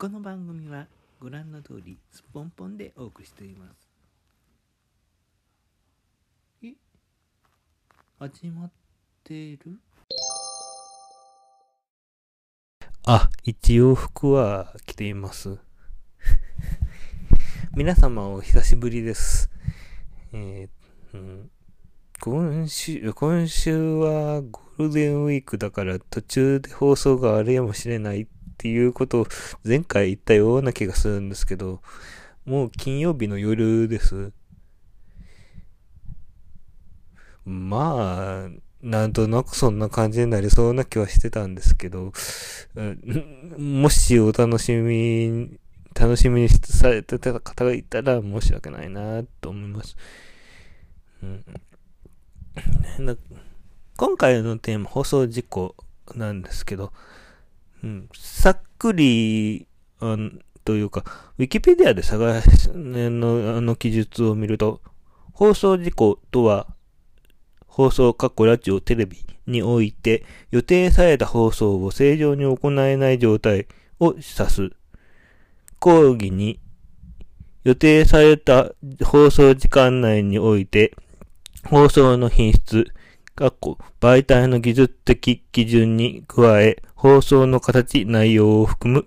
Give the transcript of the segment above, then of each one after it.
この番組はご覧の通りすっぽんぽんでお送りしています。え始まってる？あ一応服は着ています。皆様お久しぶりです。えーうん。今週、今週はゴールデンウィークだから途中で放送があるやもしれない。っていうことを前回言ったような気がするんですけど、もう金曜日の夜です。まあ、なんとなくそんな感じになりそうな気はしてたんですけど、もしお楽しみ、楽しみにされてた方がいたら申し訳ないなと思います。うん今回のテーマ、放送事故なんですけど、うん、さっくり、あというか、ウィキペディアで探すのあの記述を見ると、放送事故とは、放送、過去ラジオ、テレビにおいて予定された放送を正常に行えない状態を指す。講義に予定された放送時間内において放送の品質、媒体の技術的基準に加え、放送の形、内容を含む、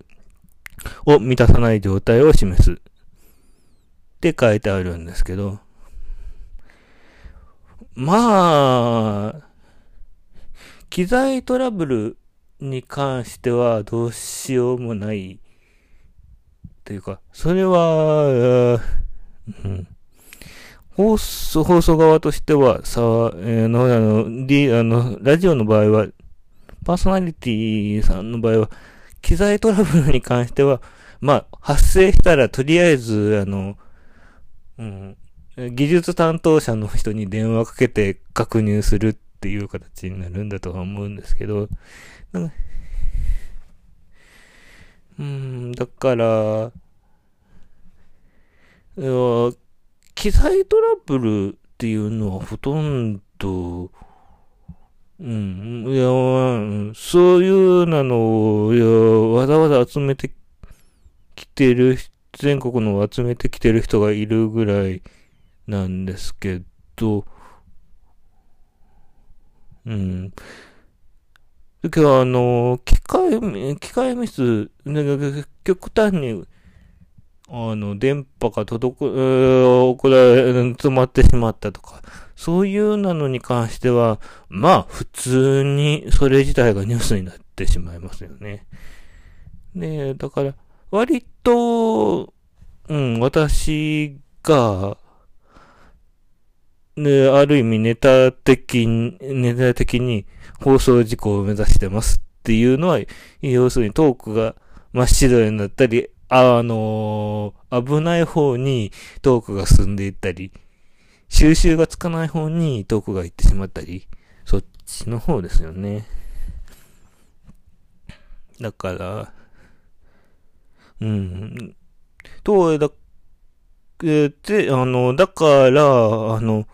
を満たさない状態を示す。って書いてあるんですけど、まあ、機材トラブルに関してはどうしようもないというか、それは、うん、放送、放送側としては、さ、えー、の、あの、D、あの、ラジオの場合は、パーソナリティさんの場合は、機材トラブルに関しては、まあ、発生したらとりあえず、あの、うん、技術担当者の人に電話かけて確認するっていう形になるんだとは思うんですけど、なんかうん、だから、機材トラブルっていうのはほとんど、うん、いや、そういうなのを、いや、わざわざ集めてきてる、全国の集めてきてる人がいるぐらいなんですけど、うん。だけど、あの、機械、機械ミス、極端にあの、電波が届く、えー、これ、詰まってしまったとか、そういうなのに関しては、まあ、普通にそれ自体がニュースになってしまいますよね。で、だから、割と、うん、私が、ね、ある意味ネタ的に、ネタ的に放送事故を目指してますっていうのは、要するにトークが真っ白になったり、あのー、危ない方にトークが進んでいったり、収集がつかない方にトークが行ってしまったり、そっちの方ですよね。だから、うん。と、だ、えで、あの、だから、あの、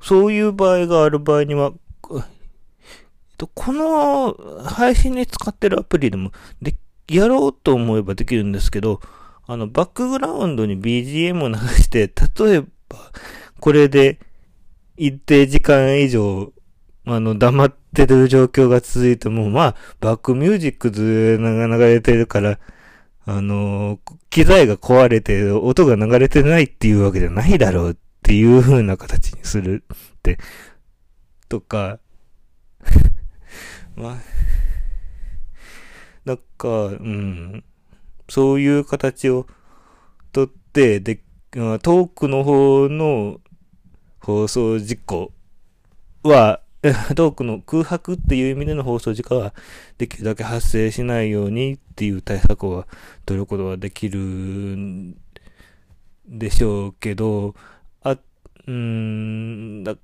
そういう場合がある場合には、この配信に使ってるアプリでもでやろうと思えばできるんですけど、あの、バックグラウンドに BGM を流して、例えば、これで一定時間以上、あの、黙ってる状況が続いても、まあ、バックミュージックずが流れてるから、あの、機材が壊れて音が流れてないっていうわけじゃないだろうっていう風な形にするって、とか、まあ、なんか、うん。そういう形をとって、で、トークの方の放送事故は、トークの空白っていう意味での放送時間はできるだけ発生しないようにっていう対策は取ることはできるんでしょうけど、あ、うーん、だ、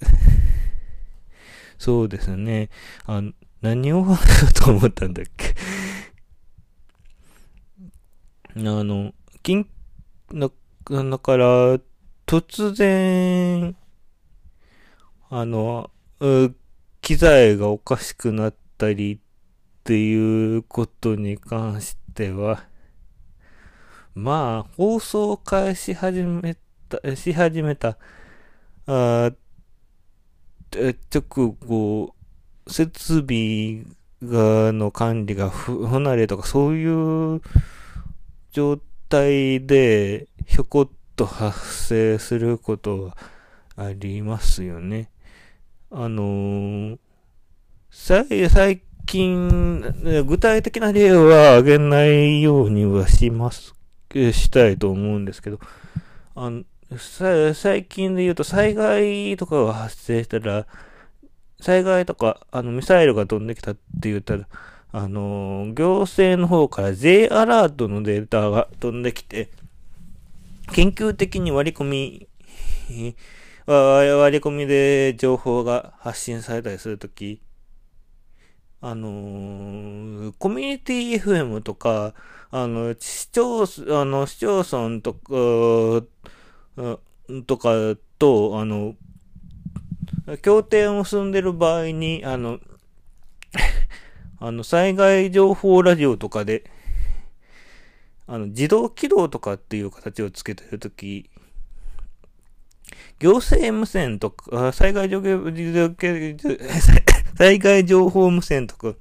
そうですね。あ何を話そうと思ったんだっけ？あの、金、だ、だから、突然、あの、機材がおかしくなったりっていうことに関しては、まあ、放送開始始めた、し始めた、あ直後、設備が、の管理が不慣れとか、そういう状態で、ひょこっと発生することはありますよね。あのー、最近、具体的な例は挙げないようにはします、したいと思うんですけど、あの最近で言うと災害とかが発生したら、災害とか、あの、ミサイルが飛んできたって言ったら、あの、行政の方から J アラートのデータが飛んできて、研究的に割り込み、割り込みで情報が発信されたりするとき、あの、コミュニティ FM とか、あの、市町、あの、市町村とか、とかと、あの、協定を結んでる場合に、あの、あの、災害情報ラジオとかで、あの、自動起動とかっていう形をつけてるとき、行政無線とか、災害情報、災害情報無線とか、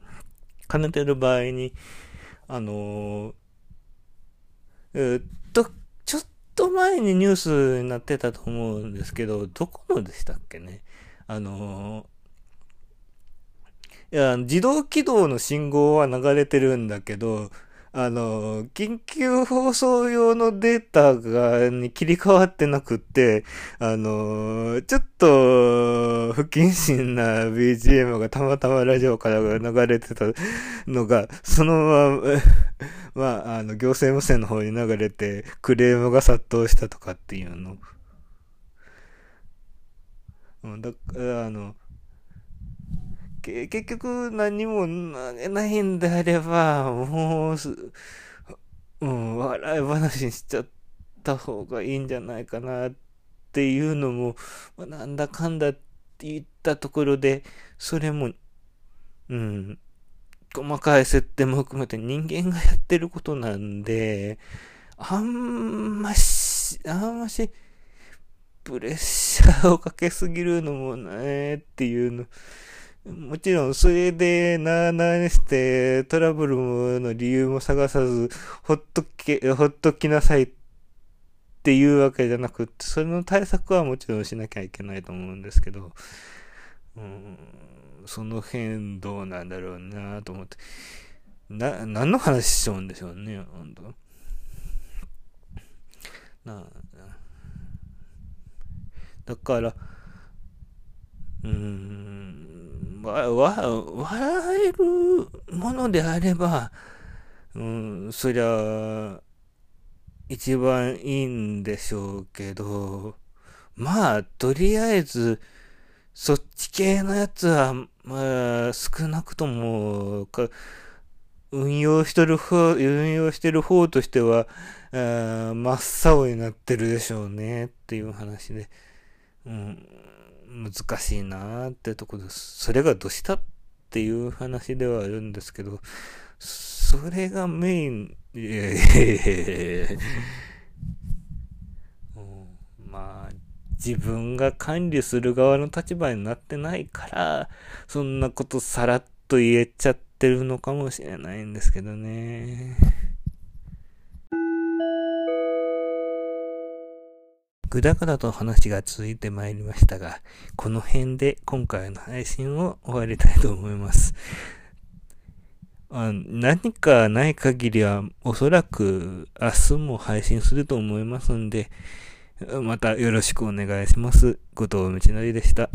兼ねてる場合に、あのー、え、っと、ちょっと前にニュースになってたと思うんですけど、どこのでしたっけね？あのー、いや、自動起動の信号は流れてるんだけど、あの、緊急放送用のデータが、に切り替わってなくって、あの、ちょっと、不謹慎な BGM がたまたまラジオから流れてたのが、そのまま、まあ、あの、行政無線の方に流れて、クレームが殺到したとかっていうの。だから、あの、結局何も投げないんであれば、もううん、笑い話にしちゃった方がいいんじゃないかなっていうのも、まあ、なんだかんだって言ったところで、それも、うん、細かい設定も含めて人間がやってることなんで、あんまし、あんまし、プレッシャーをかけすぎるのもねっていうの、もちろん、それで、なーなーにして、トラブルの理由も探さず、ほっとけ、ほっときなさいっていうわけじゃなくて、それの対策はもちろんしなきゃいけないと思うんですけど、うん、その辺どうなんだろうなと思って。な、何の話しちゃうんでしょうね、本当なあ。だから、うーん、わ、わ、笑えるものであれば、うん、そりゃ、一番いいんでしょうけど、まあ、とりあえず、そっち系のやつは、まあ、少なくとも、か、運用してる方、運用してる方としては、真っ青になってるでしょうね、っていう話で。うん、難しいなーってとこです。それがどうしたっていう話ではあるんですけど、それがメイン、えまあ、自分が管理する側の立場になってないから、そんなことさらっと言えちゃってるのかもしれないんですけどね。ぐだぐだと話が続いてまいりましたが、この辺で今回の配信を終わりたいと思います。あ何かない限りはおそらく明日も配信すると思いますんで、またよろしくお願いします。後藤道成でした。